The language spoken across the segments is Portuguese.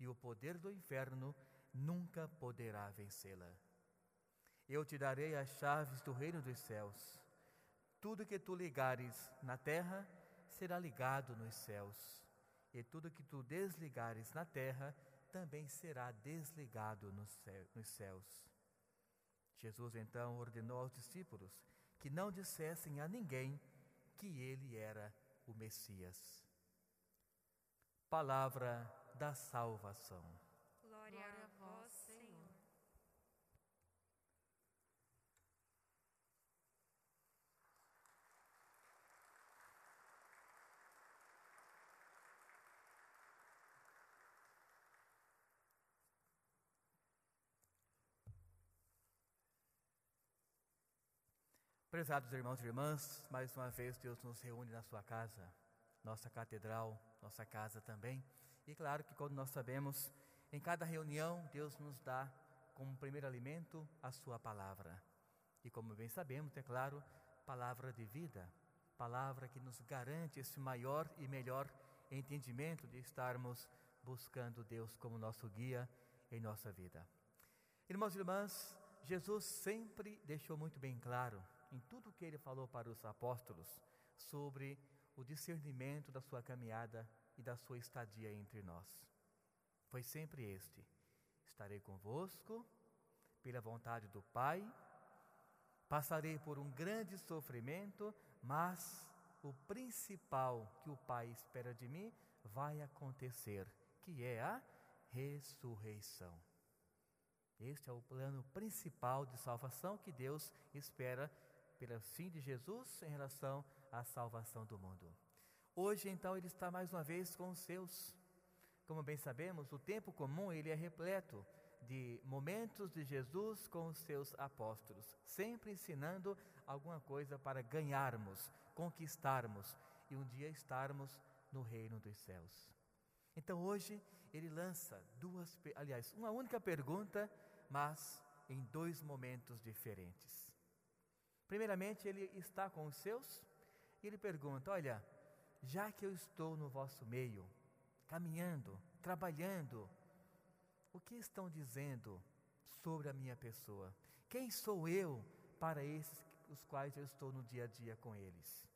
e o poder do inferno nunca poderá vencê-la. Eu te darei as chaves do reino dos céus. Tudo que tu ligares na terra será ligado nos céus, e tudo que tu desligares na terra também será desligado nos céus. Jesus então ordenou aos discípulos que não dissessem a ninguém que ele era o Messias. Palavra da salvação. Glória, a vós, Senhor. Prezados irmãos e irmãs, mais uma vez Deus nos reúne na sua casa nossa catedral, nossa casa também. E claro que quando nós sabemos, em cada reunião, Deus nos dá como primeiro alimento a Sua palavra. E como bem sabemos, é claro, palavra de vida, palavra que nos garante esse maior e melhor entendimento de estarmos buscando Deus como nosso guia em nossa vida. Irmãos e irmãs, Jesus sempre deixou muito bem claro em tudo o que ele falou para os apóstolos sobre o discernimento da sua caminhada e da sua estadia entre nós. Foi sempre este: estarei convosco pela vontade do Pai, passarei por um grande sofrimento, mas o principal que o Pai espera de mim vai acontecer, que é a ressurreição. Este é o plano principal de salvação que Deus espera pelo fim de Jesus em relação à salvação do mundo. Hoje, então, ele está mais uma vez com os seus. Como bem sabemos, o tempo comum ele é repleto de momentos de Jesus com os seus apóstolos, sempre ensinando alguma coisa para ganharmos, conquistarmos e um dia estarmos no reino dos céus. Então hoje ele lança duas, aliás, uma única pergunta, mas em dois momentos diferentes. Primeiramente, ele está com os seus e ele pergunta: Olha, já que eu estou no vosso meio, caminhando, trabalhando, o que estão dizendo sobre a minha pessoa? Quem sou eu para esses os quais eu estou no dia a dia com eles?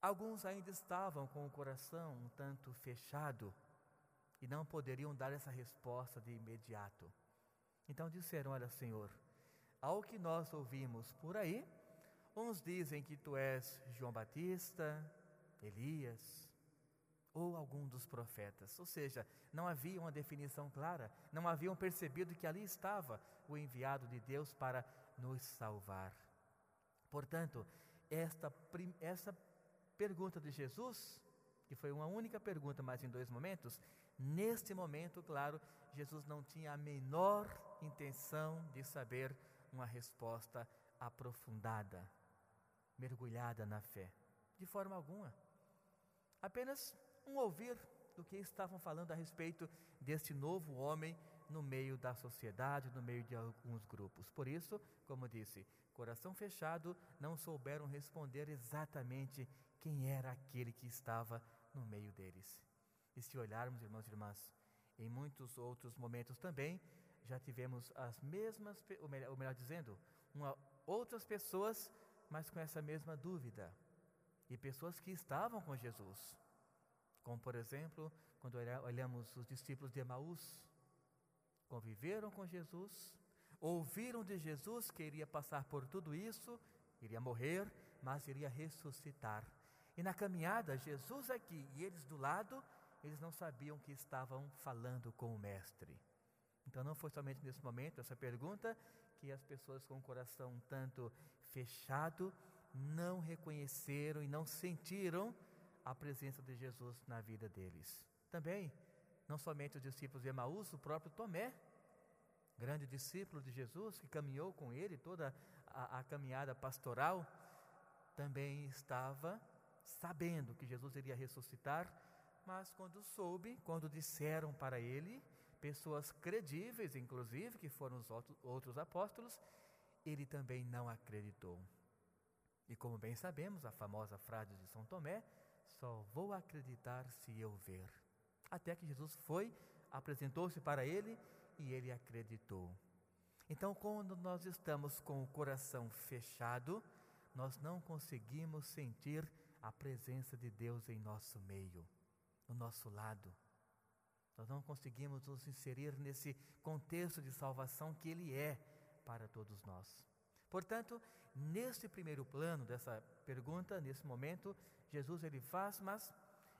Alguns ainda estavam com o coração um tanto fechado e não poderiam dar essa resposta de imediato. Então disseram: Olha, Senhor, ao que nós ouvimos por aí, uns dizem que tu és João Batista, Elias ou algum dos profetas. Ou seja, não havia uma definição clara, não haviam percebido que ali estava o enviado de Deus para nos salvar. Portanto, esta, essa pergunta de Jesus, que foi uma única pergunta, mas em dois momentos, neste momento, claro, Jesus não tinha a menor intenção de saber uma resposta aprofundada, mergulhada na fé. De forma alguma. Apenas um ouvir do que estavam falando a respeito deste novo homem no meio da sociedade, no meio de alguns grupos. Por isso, como disse, coração fechado, não souberam responder exatamente quem era aquele que estava no meio deles. E se olharmos, irmãos e irmãs, em muitos outros momentos também, já tivemos as mesmas, ou melhor, ou melhor dizendo, uma, outras pessoas, mas com essa mesma dúvida. E pessoas que estavam com Jesus, como por exemplo, quando olhamos os discípulos de Emaús, conviveram com Jesus, ouviram de Jesus que iria passar por tudo isso, iria morrer, mas iria ressuscitar. E na caminhada, Jesus aqui e eles do lado, eles não sabiam que estavam falando com o Mestre. Então não foi somente nesse momento, essa pergunta, que as pessoas com o coração um tanto fechado não reconheceram e não sentiram a presença de Jesus na vida deles. Também, não somente os discípulos de Emaús, o próprio Tomé, grande discípulo de Jesus, que caminhou com ele toda a, a caminhada pastoral, também estava sabendo que Jesus iria ressuscitar, mas quando soube, quando disseram para ele, pessoas credíveis, inclusive, que foram os outros apóstolos, ele também não acreditou. E como bem sabemos, a famosa frase de São Tomé, só vou acreditar se eu ver. Até que Jesus foi, apresentou-se para ele e ele acreditou. Então, quando nós estamos com o coração fechado, nós não conseguimos sentir a presença de Deus em nosso meio, no nosso lado. Nós não conseguimos nos inserir nesse contexto de salvação que Ele é para todos nós. Portanto, neste primeiro plano dessa pergunta, nesse momento, Jesus ele faz, mas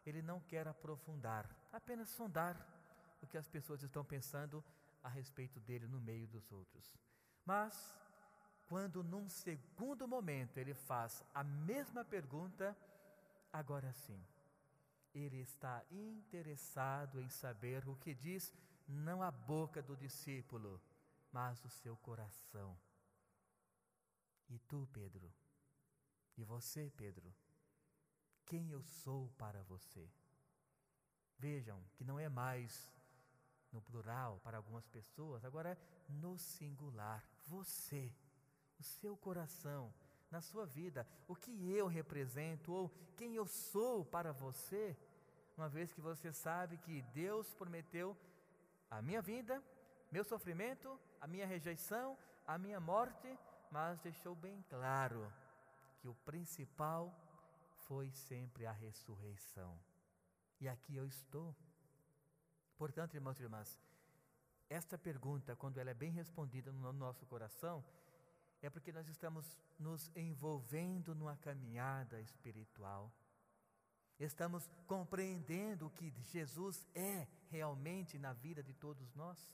ele não quer aprofundar, apenas sondar o que as pessoas estão pensando a respeito dele no meio dos outros. Mas, quando num segundo momento ele faz a mesma pergunta, agora sim, ele está interessado em saber o que diz não a boca do discípulo, mas o seu coração. E tu, Pedro? E você, Pedro? Quem eu sou para você? Vejam que não é mais no plural para algumas pessoas, agora é no singular. Você, o seu coração, na sua vida, o que eu represento ou quem eu sou para você, uma vez que você sabe que Deus prometeu a minha vida, meu sofrimento, a minha rejeição, a minha morte, mas deixou bem claro que o principal foi sempre a ressurreição. E aqui eu estou. Portanto, irmãos e irmãs, esta pergunta, quando ela é bem respondida no nosso coração, é porque nós estamos nos envolvendo numa caminhada espiritual. Estamos compreendendo o que Jesus é realmente na vida de todos nós.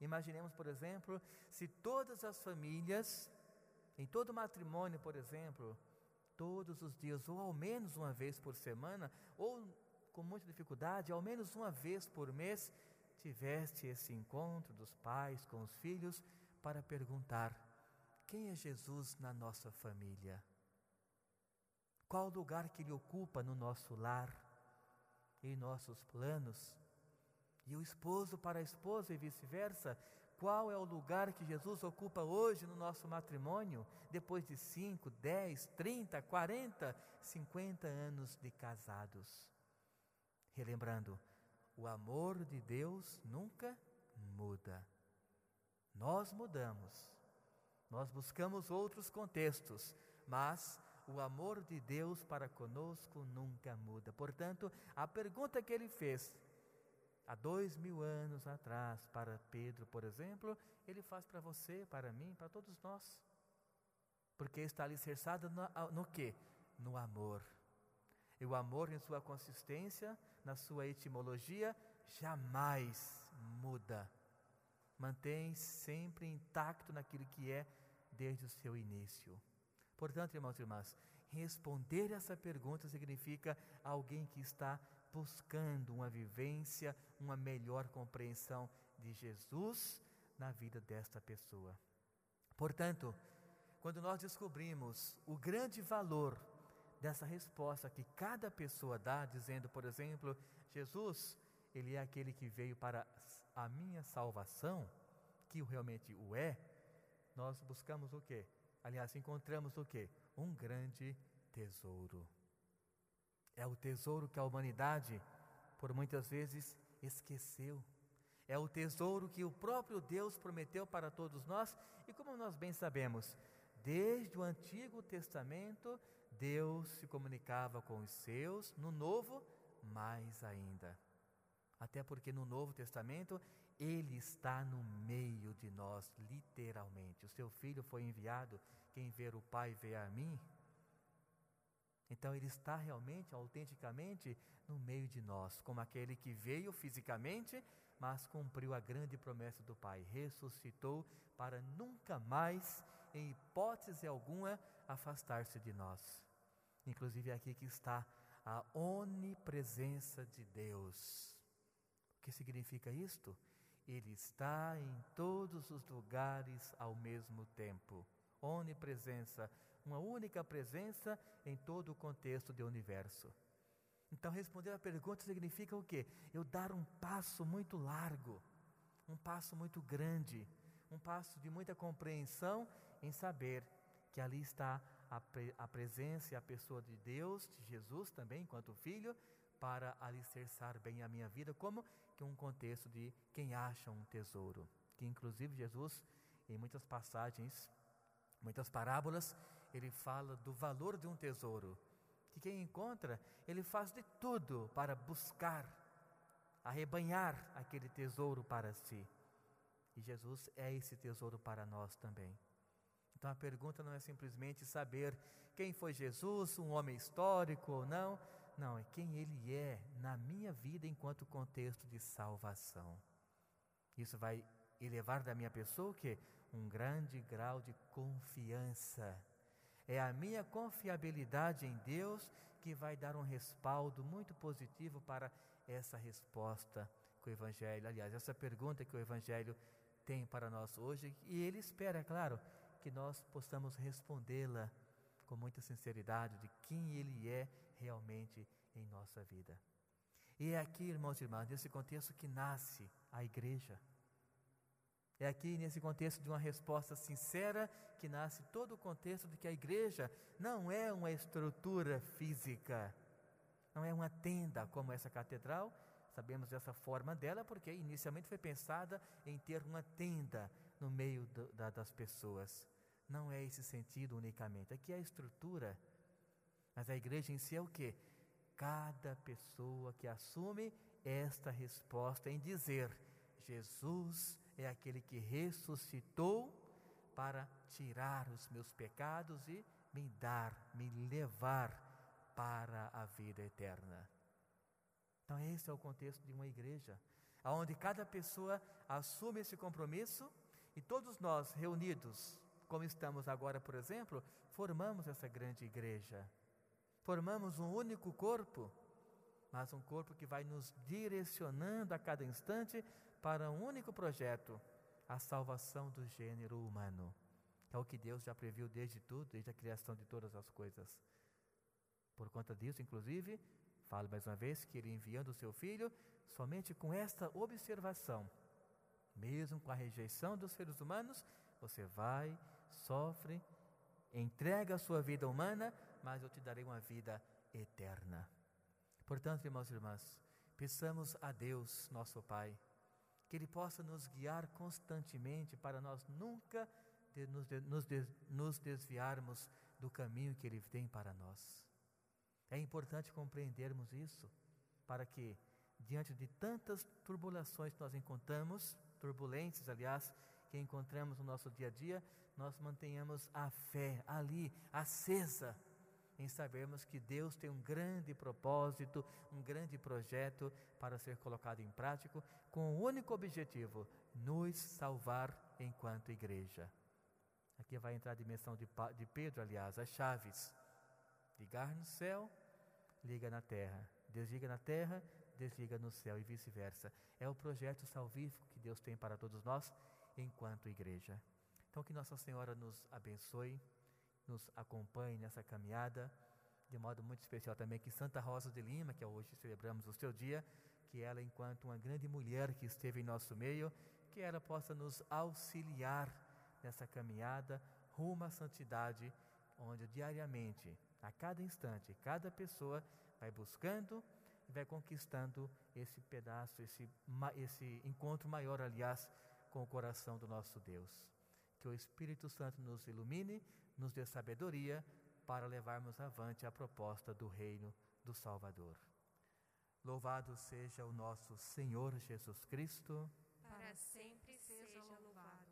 Imaginemos, por exemplo, se todas as famílias, em todo matrimônio, por exemplo, todos os dias, ou ao menos uma vez por semana, ou com muita dificuldade, ao menos uma vez por mês, tiveste esse encontro dos pais com os filhos para perguntar: quem é Jesus na nossa família? Qual o lugar que ele ocupa no nosso lar, em nossos planos? E o esposo para a esposa e vice-versa, qual é o lugar que Jesus ocupa hoje no nosso matrimônio, depois de 5, 10, 30, 40, 50 anos de casados? Relembrando, o amor de Deus nunca muda. Nós mudamos, nós buscamos outros contextos, mas o amor de Deus para conosco nunca muda. Portanto, a pergunta que ele fez há dois mil anos atrás para Pedro, por exemplo, ele faz para você, para mim, para todos nós. Porque está alicerçado no, no? No amor. E o amor, em sua consistência, na sua etimologia, jamais muda. Mantém sempre intacto naquilo que é desde o seu início. Portanto, irmãos e irmãs, responder essa pergunta significa alguém que está buscando uma vivência, uma melhor compreensão de Jesus na vida desta pessoa. Portanto, quando nós descobrimos o grande valor dessa resposta que cada pessoa dá, dizendo, por exemplo, Jesus, Ele é aquele que veio para a minha salvação, que realmente o é, nós buscamos o quê? Aliás, encontramos o quê? Um grande tesouro. É o tesouro que a humanidade, por muitas vezes, esqueceu. É o tesouro que o próprio Deus prometeu para todos nós, e como nós bem sabemos, desde o Antigo Testamento Deus se comunicava com os seus, no Novo, mais ainda. Até porque no Novo Testamento ele está no meio de nós, literalmente. O seu filho foi enviado, quem ver o Pai vê a mim. Então ele está realmente, autenticamente, no meio de nós, como aquele que veio fisicamente, mas cumpriu a grande promessa do Pai, ressuscitou para nunca mais, em hipótese alguma, afastar-se de nós. Inclusive aqui que está a onipresença de Deus. O que significa isto? Ele está em todos os lugares ao mesmo tempo. Onipresença, uma única presença em todo o contexto do universo. Então, responder a pergunta significa o quê? Eu dar um passo muito largo, um passo muito grande, um passo de muita compreensão em saber que ali está a, pre, a presença e a pessoa de Deus, de Jesus também, enquanto filho, para alicerçar bem a minha vida, como que um contexto de quem acha um tesouro. Que inclusive Jesus, em muitas passagens, muitas parábolas, ele fala do valor de um tesouro. Que quem encontra, ele faz de tudo para buscar, arrebanhar aquele tesouro para si. E Jesus é esse tesouro para nós também. Então a pergunta não é simplesmente saber quem foi Jesus, um homem histórico ou não. Não, é quem ele é na minha vida enquanto contexto de salvação. Isso vai elevar da minha pessoa o quê? Um grande grau de confiança. É a minha confiabilidade em Deus que vai dar um respaldo muito positivo para essa resposta que o Evangelho, aliás, essa pergunta que o Evangelho tem para nós hoje. E ele espera, é claro, que nós possamos respondê-la com muita sinceridade de quem Ele é realmente em nossa vida. E é aqui, irmãos e irmãs, nesse contexto que nasce a igreja. É aqui, nesse contexto de uma resposta sincera, que nasce todo o contexto de que a igreja não é uma estrutura física, não é uma tenda como essa catedral. Sabemos dessa forma dela porque inicialmente foi pensada em ter uma tenda no meio do, da, das pessoas não é esse sentido unicamente. Aqui é a estrutura. Mas a igreja em si é o que? Cada pessoa que assume esta resposta em dizer: Jesus é aquele que ressuscitou para tirar os meus pecados e me dar, me levar para a vida eterna. Então, esse é o contexto de uma igreja, onde cada pessoa assume esse compromisso e todos nós reunidos como estamos agora, por exemplo, formamos essa grande igreja. Formamos um único corpo, mas um corpo que vai nos direcionando a cada instante para um único projeto, a salvação do gênero humano. É o que Deus já previu desde tudo, desde a criação de todas as coisas. Por conta disso, inclusive, falo mais uma vez que ele enviando o seu filho, somente com esta observação, mesmo com a rejeição dos seres humanos, você vai sofre, entrega a sua vida humana, mas eu te darei uma vida eterna. Portanto, irmãos e irmãs, peçamos a Deus, nosso Pai, que Ele possa nos guiar constantemente para nós nunca de, nos, de, nos, de, nos desviarmos do caminho que Ele tem para nós. É importante compreendermos isso, para que, diante de tantas turbulações que nós encontramos, turbulências, aliás, que encontramos no nosso dia a dia, nós mantenhamos a fé ali, acesa, em sabermos que Deus tem um grande propósito, um grande projeto para ser colocado em prática, com o único objetivo: nos salvar enquanto igreja. Aqui vai entrar a dimensão de, de Pedro, aliás, as chaves. Ligar no céu, liga na terra. Desliga na terra, desliga no céu e vice-versa. É o projeto salvífico que Deus tem para todos nós enquanto igreja. Então, que Nossa Senhora nos abençoe, nos acompanhe nessa caminhada, de modo muito especial também que Santa Rosa de Lima, que hoje celebramos o seu dia, que ela, enquanto uma grande mulher que esteve em nosso meio, que ela possa nos auxiliar nessa caminhada rumo à santidade, onde diariamente, a cada instante, cada pessoa vai buscando e vai conquistando esse pedaço, esse, esse encontro maior, aliás, com o coração do nosso Deus. Que o Espírito Santo nos ilumine, nos dê sabedoria para levarmos avante a proposta do reino do Salvador. Louvado seja o nosso Senhor Jesus Cristo. Para sempre.